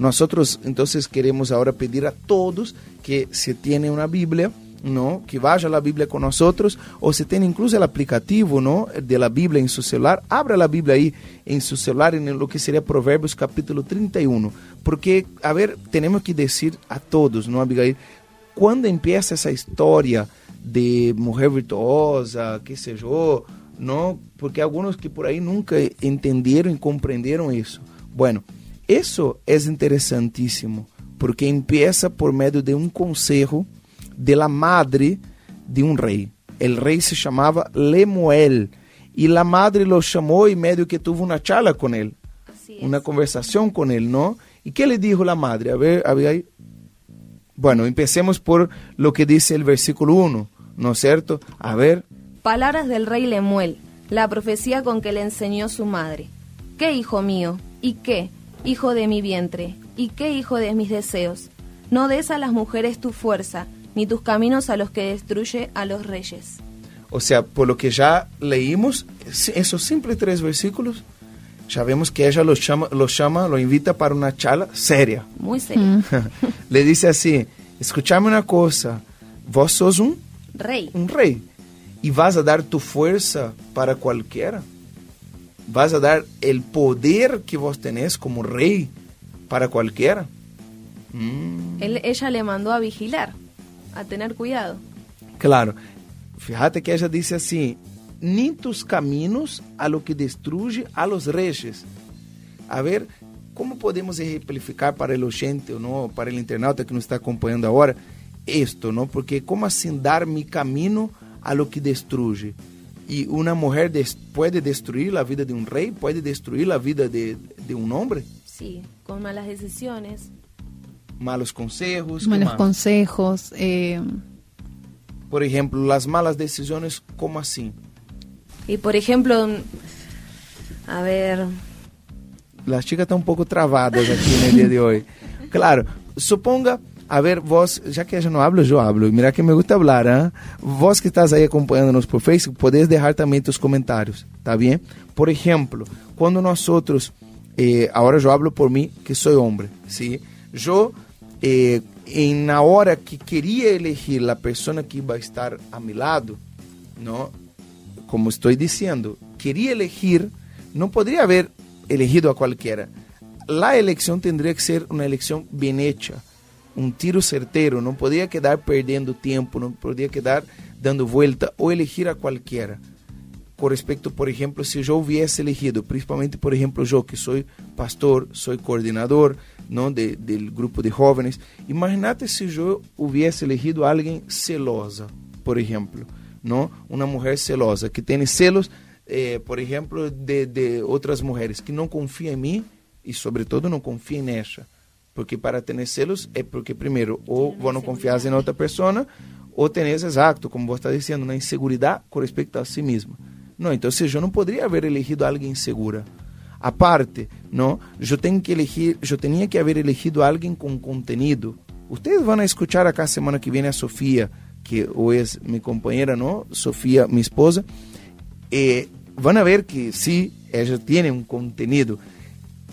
Nosotros entonces queremos ahora pedir a todos que si tiene una Biblia, ¿no? Que vaya a la Biblia con nosotros, o si tiene incluso el aplicativo, ¿no? De la Biblia en su celular, abra la Biblia ahí en su celular, en lo que sería Proverbios capítulo 31. Porque, a ver, tenemos que decir a todos, ¿no, Abigail? ¿Cuándo empieza esa historia de mujer virtuosa, qué sé yo, ¿no? Porque algunos que por ahí nunca entendieron y comprendieron eso. Bueno, eso es interesantísimo, porque empieza por medio de un consejo de la madre de un rey. El rey se llamaba Lemuel y la madre lo llamó y medio que tuvo una charla con él, una conversación con él, ¿no? ¿Y qué le dijo la madre? A ver, a ver ahí. Bueno, empecemos por lo que dice el versículo 1, ¿no es cierto? A ver. Palabras del rey Lemuel, la profecía con que le enseñó su madre. ¿Qué hijo mío? ¿Y qué? Hijo de mi vientre. ¿Y qué hijo de mis deseos? No des a las mujeres tu fuerza, ni tus caminos a los que destruye a los reyes. O sea, por lo que ya leímos, esos simples tres versículos, ya vemos que ella lo llama, lo llama, lo invita para una charla seria. Muy seria. Le dice así, escúchame una cosa, vos sos un rey. Un rey. Y vas a dar tu fuerza para cualquiera. Vas a dar el poder que vos tenés como rey para cualquiera. Mm. Él, ella le mandó a vigilar a tener cuidado. Claro. Fíjate que ella dice así, ni tus caminos a lo que destruye a los reyes. A ver, ¿cómo podemos ejemplificar para el oyente o no, para el internauta que nos está acompañando ahora, esto, ¿no? Porque ¿cómo así dar mi camino a lo que destruye? Y una mujer des puede destruir la vida de un rey, puede destruir la vida de, de un hombre. Sí, con malas decisiones malos consejos. Malos consejos. Eh... Por ejemplo, las malas decisiones, ¿cómo así? Y por ejemplo, a ver... Las chicas están un poco trabadas aquí en el día de hoy. Claro, suponga, a ver, vos, ya que ella no habla, yo hablo. Mira que me gusta hablar, ¿eh? Vos que estás ahí acompañándonos por Facebook, podés dejar también tus comentarios, ¿está bien? Por ejemplo, cuando nosotros, eh, ahora yo hablo por mí, que soy hombre, ¿sí? Yo eh, hora que quería elegir la persona que a estar a mi lado, ¿no? Como estoy diciendo, quería elegir, no podría haber elegido a cualquiera. La elección tendría que ser una elección bien hecha, um tiro certeiro, não podia quedar perdendo tempo, não podia quedar dando volta ou elegir a qualquer. Com respeito por exemplo, se eu viesse elegido, principalmente, por exemplo, eu que sou pastor, sou coordenador não de, do grupo de jovens, imagínate se eu hubiese elegido alguém celosa, por exemplo, não uma mulher celosa que tem selos, eh, por exemplo, de, de outras mulheres que não confia em mim e, sobretudo, não confia em nela. Porque para tenecê-los é porque, primeiro, ou vão confiar em outra pessoa, ou tenês exato, como você está dizendo, na insegurança com respeito a si mesmo. Não, então, eu não poderia haver elegido alguém insegura. A parte, não, eu tenho que elegir, eu tinha que haver elegido alguém com conteúdo Vocês vão escutar a semana que vem a Sofia, que hoje é minha companheira, não? Sofia, minha esposa. Eh, e vão ver que sim, ela tem um conteúdo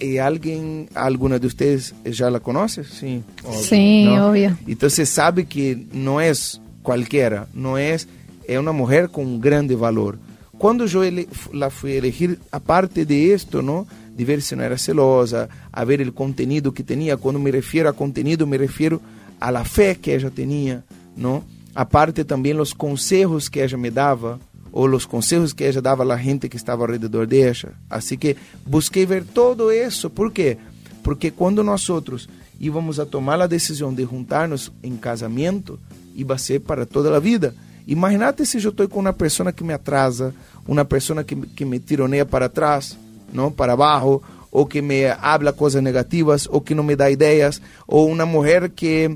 ¿Y alguien, alguna de ustedes ya la conoce? Sí, obvio, sí, ¿no? obvio. Entonces sabe que no es cualquiera, no es, es una mujer con grande valor. Quando eu ele, la fui elegir, aparte de esto, ¿no? de ver se não era celosa, a ver o conteúdo que tinha. Quando me refiro a conteúdo, me refiro a la fé que ela tinha, não? Aparte também os consejos que ela me dava, ou los consejos que ela daba a gente que estava alrededor de ella. assim que busquei ver todo isso ¿Por quê Porque quando nós outros íamos a tomar a decisão de juntar-nos em casamento, ia ser para toda a vida. Imagínate se eu estou com uma pessoa que me atrasa, uma pessoa que, que me tironeia para atrás, não Para baixo ou que me habla coisas negativas, ou que não me dá ideias ou uma mulher que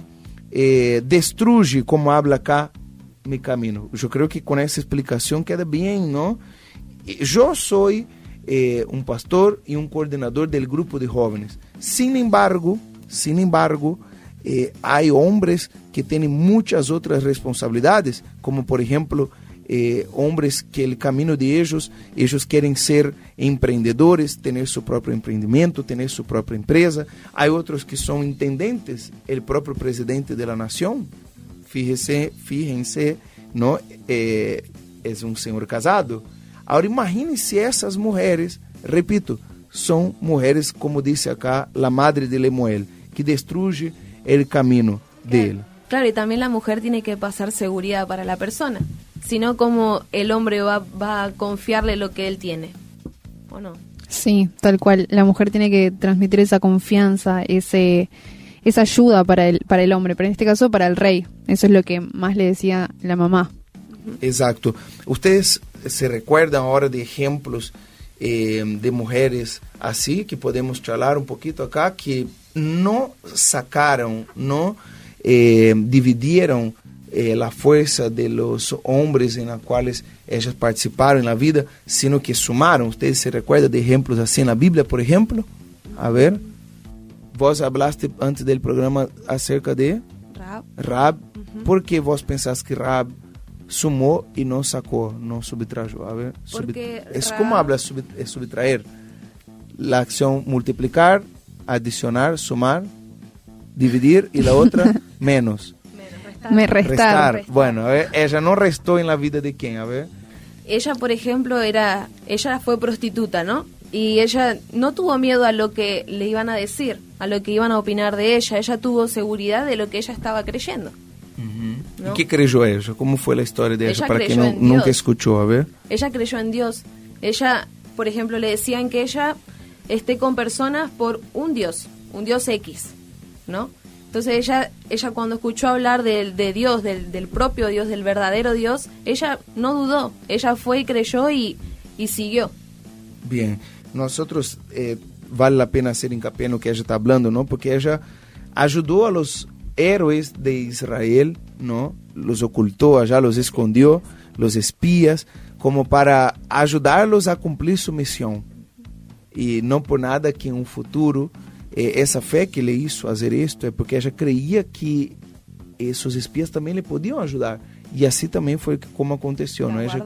eh, como habla cá meu caminho. Eu creio que com essa explicação queda bem, não? Eu sou eh, pastor e um coordenador do grupo de jovens. Sin embargo, sin embargo, eh, há homens que têm muitas outras responsabilidades, como por exemplo eh, que el camino de ellos, ellos quieren ser emprendedores, tener su propio emprendimiento, tener su propia empresa. Hay otros que son intendentes, el propio presidente de la nación. Fíjense, fíjense, ¿no? Eh, es un señor casado. Ahora imagínense esas mujeres, repito, son mujeres, como dice acá la madre de Lemuel, que destruye el camino de él. Claro, y también la mujer tiene que pasar seguridad para la persona, sino como el hombre va, va a confiarle lo que él tiene, ¿o no? Sí, tal cual. La mujer tiene que transmitir esa confianza, ese, esa ayuda para el, para el hombre, pero en este caso para el rey. Eso es lo que más le decía la mamá. Exacto. Ustedes se recuerdan ahora de ejemplos eh, de mujeres así, que podemos charlar un poquito acá, que no sacaron, no eh, dividieron eh, la fuerza de los hombres en los cuales ellas participaron en la vida, sino que sumaron. ¿Ustedes se recuerdan de ejemplos así en la Biblia, por ejemplo? A ver, vos hablaste antes del programa acerca de Rab. Rab. ¿Por qué vos pensás que Rab sumó y no sacó, no subtrayó? A ver, Porque es Rab- como habla sub- subtraer. La acción multiplicar, adicionar, sumar, dividir y la otra menos. Me restar. Restar. Bueno, a ver, ella no restó en la vida de quién, a ver. Ella, por ejemplo, era, ella fue prostituta, ¿no? Y ella no tuvo miedo a lo que le iban a decir, a lo que iban a opinar de ella. Ella tuvo seguridad de lo que ella estaba creyendo. ¿no? ¿Y qué creyó ella? ¿Cómo fue la historia de ella? Ella Para quien no, nunca escuchó, a ver. Ella creyó en Dios. Ella, por ejemplo, le decían que ella esté con personas por un Dios, un Dios X, ¿no? Entonces ella, ella cuando escuchó hablar del- de, Dios, del, del propio Dios, del verdadero Dios, ella no dudó. Ella fue y creyó y, y siguió. Bien, nosotros eh, vale la pena hacer hincapié en lo que ella está hablando, ¿no? Porque ella ayudó a los héroes de Israel, ¿no? Los ocultó allá, los escondió, los espías, como para ayudarlos a cumplir su misión. Y no por nada que en un futuro, eh, esa fe que le hizo hacer esto, es porque ella creía que esos espías también le podían ayudar. Y así también fue como aconteció, ¿no? La Ella-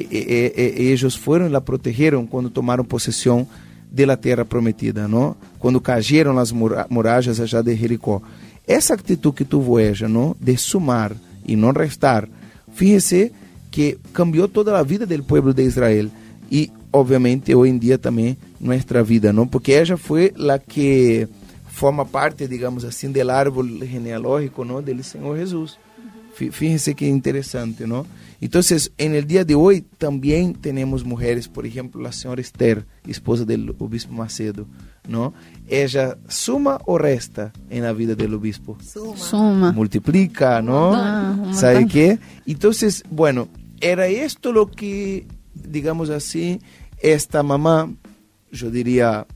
eh, eh, eh, ellos fueron la protegeron cuando tomaron posesión de la tierra prometida, ¿no? Cuando cayeron las mura- murallas allá de Jericó. Esa actitud que tuvo ella, ¿no? De sumar y no restar, fíjese que cambió toda la vida del pueblo de Israel y obviamente hoy en día también nuestra vida, ¿no? Porque ella fue la que forma parte, digamos assim, del árbol genealógico, ¿no? Del Señor Jesús. Fí- Fíjense qué interesante, ¿no? Entonces, en el día de hoy también tenemos mujeres, por ejemplo, la señora Esther, esposa del obispo Macedo, ¿no? Ella suma o resta en la vida del obispo. Suma. Multiplica, ¿no? Ah, ¿Sabe qué? Entonces, bueno, era esto lo que, digamos así, esta mamá, yo diría,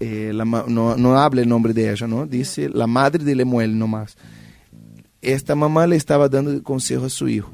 eh, la no, no habla el nombre de ella, ¿no? Dice la madre de Lemuel nomás. Esta mamá le estaba dando consejo a su hijo.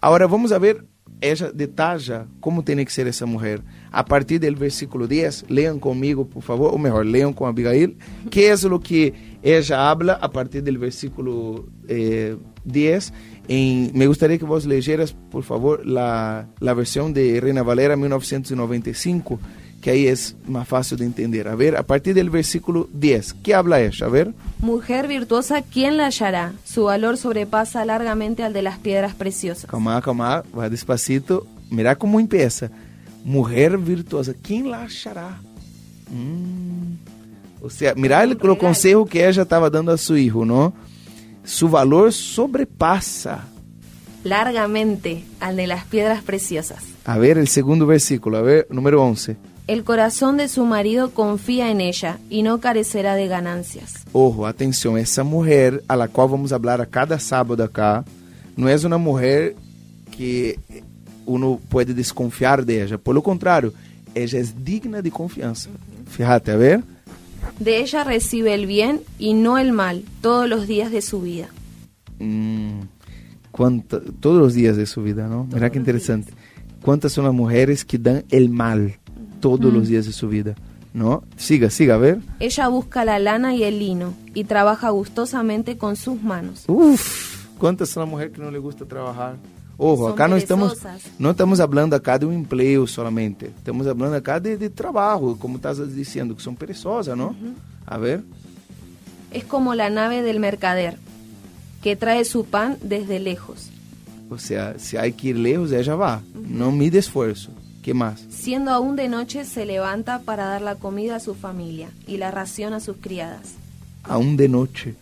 Ahora vamos a ver, ella detalla cómo tiene que ser esa mujer. A partir del versículo 10, lean conmigo, por favor, o mejor, lean con Abigail, qué es lo que ella habla a partir del versículo eh, 10. En- me gustaría que vos leyeras, por favor, la, versión de Reina Valera 1995, que ahí es más fácil de entender. A ver, a partir del versículo 10, ¿qué habla ella? A ver. Mujer virtuosa, ¿quién la hallará? Su valor sobrepasa largamente al de las piedras preciosas. Calma, calma, vai despacito. Mira como empieza. Mujer virtuosa, ¿quién la achará? Mm. O sea, mira el, el consejo que ella estaba dando a su hijo, ¿no? Su valor sobrepasa. Largamente al de las piedras preciosas. A ver, el segundo versículo, a ver, número 11. El corazón de su marido confía en ella y no carecerá de ganancias. Ojo, atenção, essa mulher a la qual vamos falar a cada sábado acá, não é uma mulher que uno pode desconfiar de ella. Por lo contrário, ella é digna de confiança. Fíjate, a ver. De ella recibe el bien y no el mal todos los días de su vida. Quanta, todos os dias de sua vida, não? Mira que interessante. Quantas são as mulheres que dão el mal todos os dias de sua vida, não? Siga, siga, a ver. Ella busca la lana y el lino y trabaja gustosamente con sus manos. Uf, quantas são as mulheres que não lhe gusta trabalhar? Ojo, Son acá no estamos, não estamos falando acá de um emprego solamente. Estamos falando acá de, de trabalho, como estás dizendo, que são perezosas, não? A ver. Es como la nave del mercader, que trae su pan desde lejos. Ou seja, se há que ir lejos, ela vai. Não mide esforço. Que mais? Siendo aún de noche, se levanta para dar la comida a su familia y la ración a sus criadas. Aún de noite.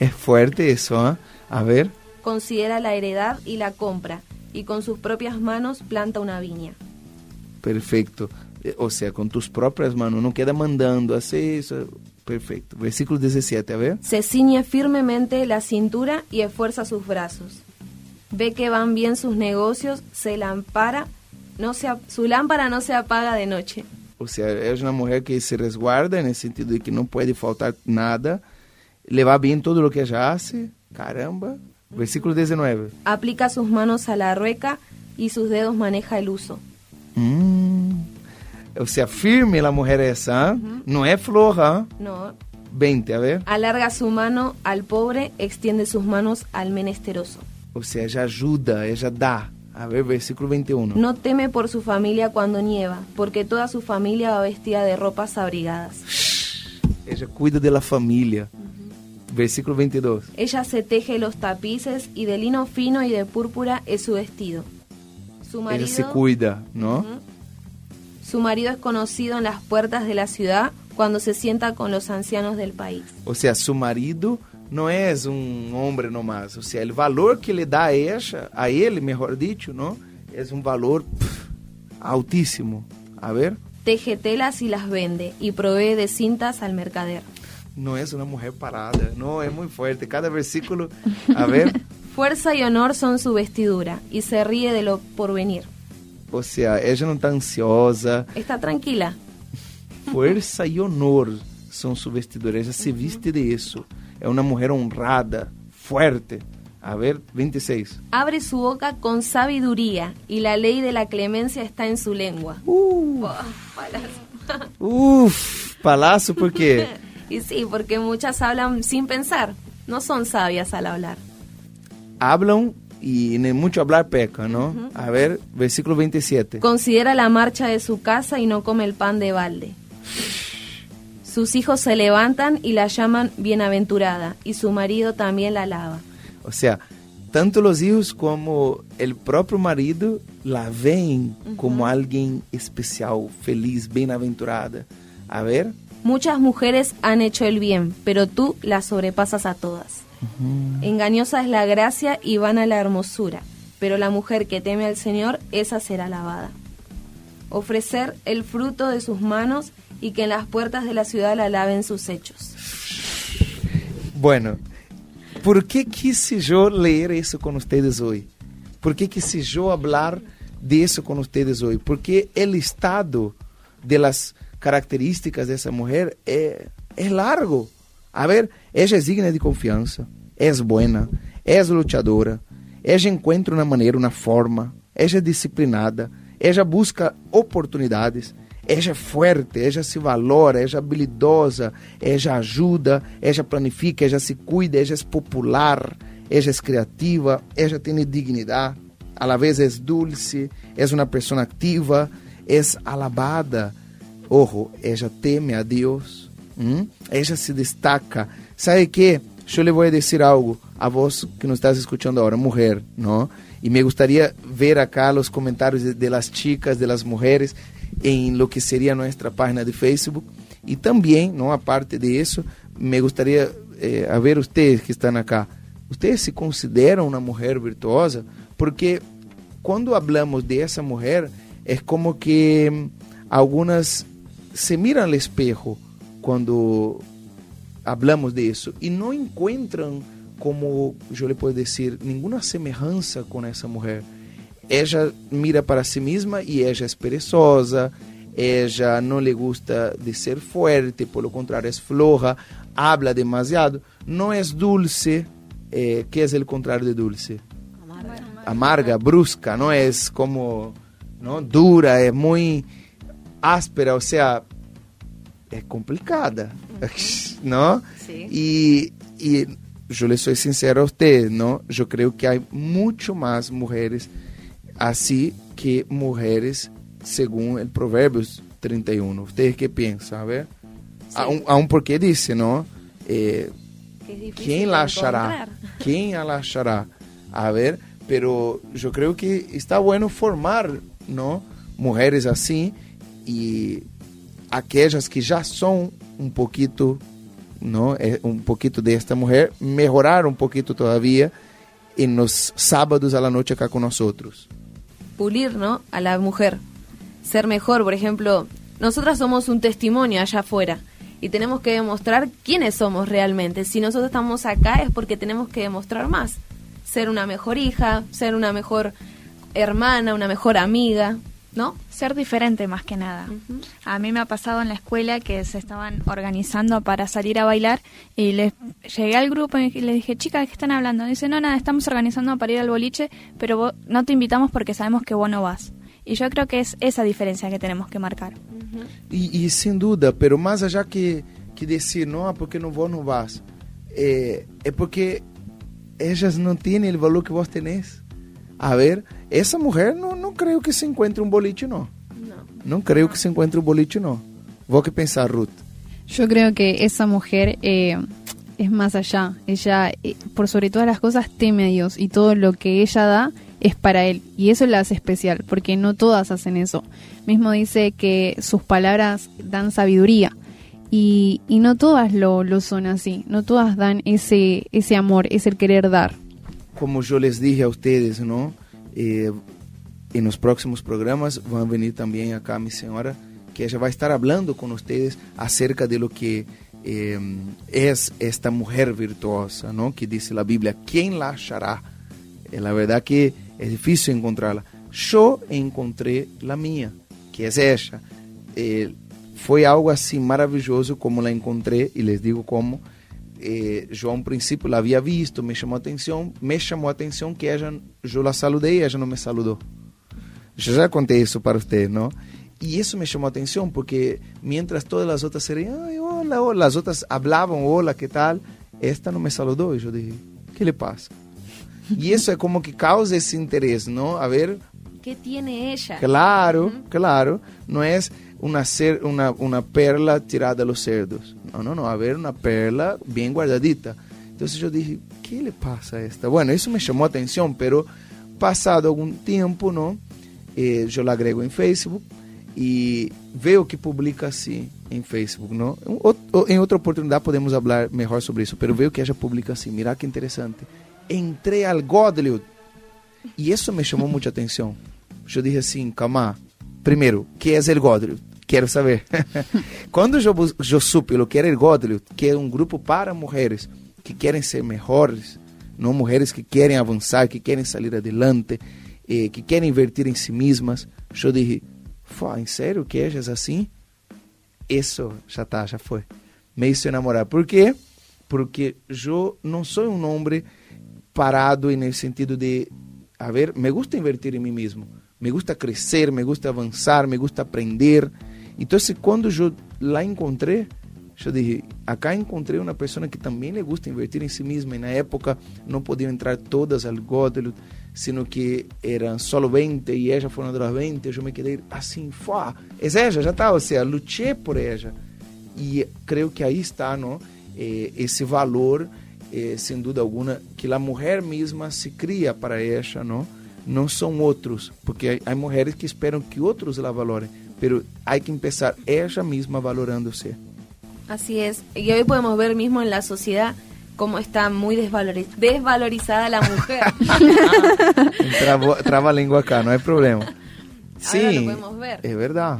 É forte isso, ¿ah? A ver. Considera la heredad y la compra, y con sus propias manos planta una viña. Perfeito. Eh, Ou seja, com tus próprias mãos, não queda mandando, assim, isso. Perfeito. Versículo 17, a ver. Se ciñe firmemente la cintura y esfuerza sus brazos. Ve que van bien sus negocios, se lampara, no se, su lámpara no se apaga de noche. Ou seja, é uma mulher que se resguarda, no sentido de que não pode faltar nada, levar bem tudo o que ela hace. Caramba. Versículo 19. Aplica sus manos a la rueca y sus dedos maneja el uso. Hum. Ou seja, firme a mulher essa, não é flor, hein? No, 20, a ver. alarga su mano al pobre, extiende sus manos al menesteroso. Ou seja, ajuda, ela dá. A ver, versículo 21. No teme por su familia cuando nieva, porque toda su familia va vestida de ropas abrigadas. Ela cuida da família. Versículo 22. Ella se teje los tapices y de lino fino y de púrpura es su vestido. Su marido, se cuida? Ujú. su marido es conocido en las puertas de la ciudad cuando se sienta con los ancianos del país. Ou seja, seu marido não é um homem nomás. Ou seja, o valor que ele dá a ela, a ele, melhor dito, não? É um valor pff, altíssimo. A ver, Teje telas y las vende y provee de cintas al mercader. não é uma mulher parada. Não, é muito forte. Cada versículo, a ver, Fuerza y honor son su vestidura y se ríe de lo porvenir. ou seja, ela não está ansiosa. Está tranquila. Força e honor são sua vestidura. Ela se viste de isso. É uma mulher honrada, forte. A ver, 26. Abre su boca con sabiduría y la ley de la clemencia está en su lengua. Uh, Oh, palas. uf, palácio por quê? y sí, porque muchas hablan sin pensar. No son sabias al hablar. hablam e nem muito hablar peca, não? A ver, versículo 27. Considera la marcha de su casa y no come el pan de balde. Sus hijos se levantan y la llaman bienaventurada, y su marido también la alaba. Ou seja, tanto os hijos como o próprio marido la veem como alguém especial, feliz, bem-aventurada. A ver, Muchas mujeres han hecho el bien, pero tú las sobrepasas a todas. Engañosa es la gracia y vana la hermosura, pero la mujer que teme al Señor, esa será alabada. Ofrecer el fruto de sus manos y que en las puertas de la ciudad la laven sus hechos. Bueno, ¿por qué quise yo leer eso con ustedes hoy? ¿Por qué quise yo hablar de eso con ustedes hoy? Porque el estado de las características de esa mujer es, es largo. A ver, ella es digna de confianza, es buena, es luchadora, ella encuentra una manera, una forma, ella es disciplinada, ella busca oportunidades, ela é forte, ela se valora, ela é habilidosa, ela ajuda, ela planifica, ela se cuida, ela é popular, ela é criativa, ela tem dignidade, a la vez é dulce, é uma pessoa ativa, é alabada. Ojo, ella teme a Deus, ¿m? ella se destaca. ¿Sabe qué? Yo le voy a decir algo a vos que nos estás escuchando ahora, mujer, ¿no? Y me gustaría ver acá los comentarios de, de las chicas, de las mujeres, en lo que sería nuestra página de Facebook. Y también, ¿no? Aparte de eso, me gustaría eh, a ver ustedes que están acá. ¿Ustedes se consideran una mujer virtuosa? Porque cuando hablamos de esa mujer, es como que mm, algunas se miran al espejo cuando hablamos de eso y no encuentran, como yo le puedo decir, ninguna semejanza con esa mujer. Ella mira para sí misma y ella es perezosa, ella no le gusta de ser fuerte, por lo contrario es floja, habla demasiado, no es dulce, eh, ¿qué es el contrario de dulce? amarga, brusca, no es como ¿no? dura, es muy áspera, o sea, es complicada, ¿no? Sí. Y, y yo le soy sincero a usted, ¿no? Yo creo que hay mucho más mujeres así que mujeres según el Proverbios 31. ¿Ustedes qué piensan? A ver. Sí. Aún, aún porque dice, ¿no? Eh, ¿Quién la achará? ¿Quién la achará? A ver, pero yo creo que está bueno formar, ¿no? Mujeres así y aquellas que ya son un poquito, ¿no? Eh, un poquito de esta mujer, mejorar un poquito todavía en los sábados a la noche acá con nosotros. Pulir, ¿no? A la mujer. Ser mejor, por ejemplo, nosotras somos un testimonio allá afuera y tenemos que demostrar quiénes somos realmente. Si nosotros estamos acá es porque tenemos que demostrar más. Ser una mejor hija, ser una mejor hermana, una mejor amiga, ¿no? Ser diferente más que nada. Ujú. A mí me ha pasado en la escuela que se estaban organizando para salir a bailar y les llegué al grupo y les dije, chicas, ¿de qué están hablando? Dice, no, nada, estamos organizando para ir al boliche, pero vos- no te invitamos porque sabemos que vos no vas. Y yo creo que es esa diferencia que tenemos que marcar. E, e sem dúvida, pero mais allá que, que decir, não, porque não vou, não vas, é, é porque elas não têm o valor que vos tenés. A ver, essa mulher não, não creio que se encontre um boliche, não. No. Não creio que se encontre um boliche, não. Vou que pensar, Ruth. Yo creo que esa mujer eh, es más allá. Ella, eh, por sobre todas las cosas, teme a Dios y todo lo que ella da es para Él. Y eso la hace especial, porque no todas hacen eso. Mismo dice que sus palabras dan sabiduría. Y, y no todas lo, lo son así. No todas dan ese, ese amor, ese querer dar. como eu les dije a vocês, não? Eh, e nos próximos programas vão vir também a minha senhora, que ela vai estar falando com vocês acerca de lo que eh, é esta mulher virtuosa, não? Que diz a Bíblia, quem la achará? É eh, a verdade que é difícil encontrá-la. Eu encontrei a minha, que é essa. Eh, foi algo assim maravilhoso como la encontrei e les digo como eh, eu a um princípio la havia visto, me chamou a atenção, me chamou a atenção que ela, eu la saludei e ela não me saludou. Eu já contei isso para vocês, não? E isso me chamou a atenção, porque mientras todas as outras seriam, olá hola, as outras falavam olá que tal? Esta não me saludou. E eu disse, que lhe passa? e isso é como que causa esse interesse, não? A ver... que tiene ella? Claro, claro. Não é uma, ser, uma, uma perla tirada dos cerdos no, no, no. A ver, una perla bien guardadita. Entonces yo dije, ¿qué le pasa a esta? Bueno, eso me llamó atención, pero pasado algún tiempo, ¿no? Eh, yo la agrego en Facebook y veo que publica así en Facebook, ¿no? En ot- En otra oportunidad podemos hablar mejor sobre eso, pero veo que ella publica así. Mira qué interesante. Entré al Godlywood y eso me llamó mucha atención. Yo dije assim, calma, primeiro, que é o Godlywood? Quero saber. Quando eu, supe o que era o que é um grupo para mulheres que querem ser melhores, não mulheres que querem avançar, que querem sair adelante, eh, que querem invertir em si mesmas, eu "Fua, em sério que é assim? Isso já tá, já foi. Me hizo enamorar. Por quê? Porque eu não sou um homem parado en el sentido de, a ver, me gusta invertir en mí mismo, me gusta crecer, me gusta avanzar, me gusta aprender. Então, se quando eu lá encontrei, eu dije, acá encontrei uma pessoa que também lhe gusta invertir em si mesma. E na época não podiam entrar todas ao Godel, sino que eram só 20 e ela foi uma das 20. Eu me quedei assim, fó, é ela, já está, ou seja, lutei por ela. E creio que aí está não? Eh, esse valor, eh, sem dúvida alguma, que a mulher mesma se cria para ela, não? não são outros, porque há mulheres que esperam que outros la valorem, pero há que começar ela mesma valorando-se Así es. Y hoy podemos ver mismo en la sociedad cómo está muy desvalori- desvalorizada la mujer. trava, trava a língua cá não é problema Ahora lo podemos ver. es verdad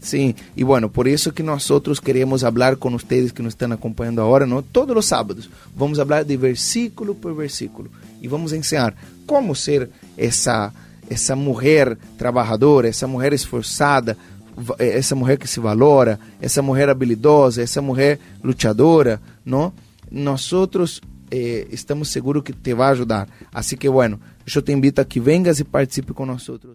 Sí, y bueno, por eso que nosotros queremos hablar con ustedes que nos están acompañando ahora, ¿no? Todos los sábados vamos a hablar de versículo por versículo y vamos a enseñar cómo ser esa, esa mujer trabajadora, esa mujer esforzada, essa eh, mulher que se valora, essa mulher habilidosa, essa mulher lutadora, não? Nós outros eh, estamos seguros que te vai ajudar. Assim que, bueno, eu te invito a que vengas e participe com nós outros.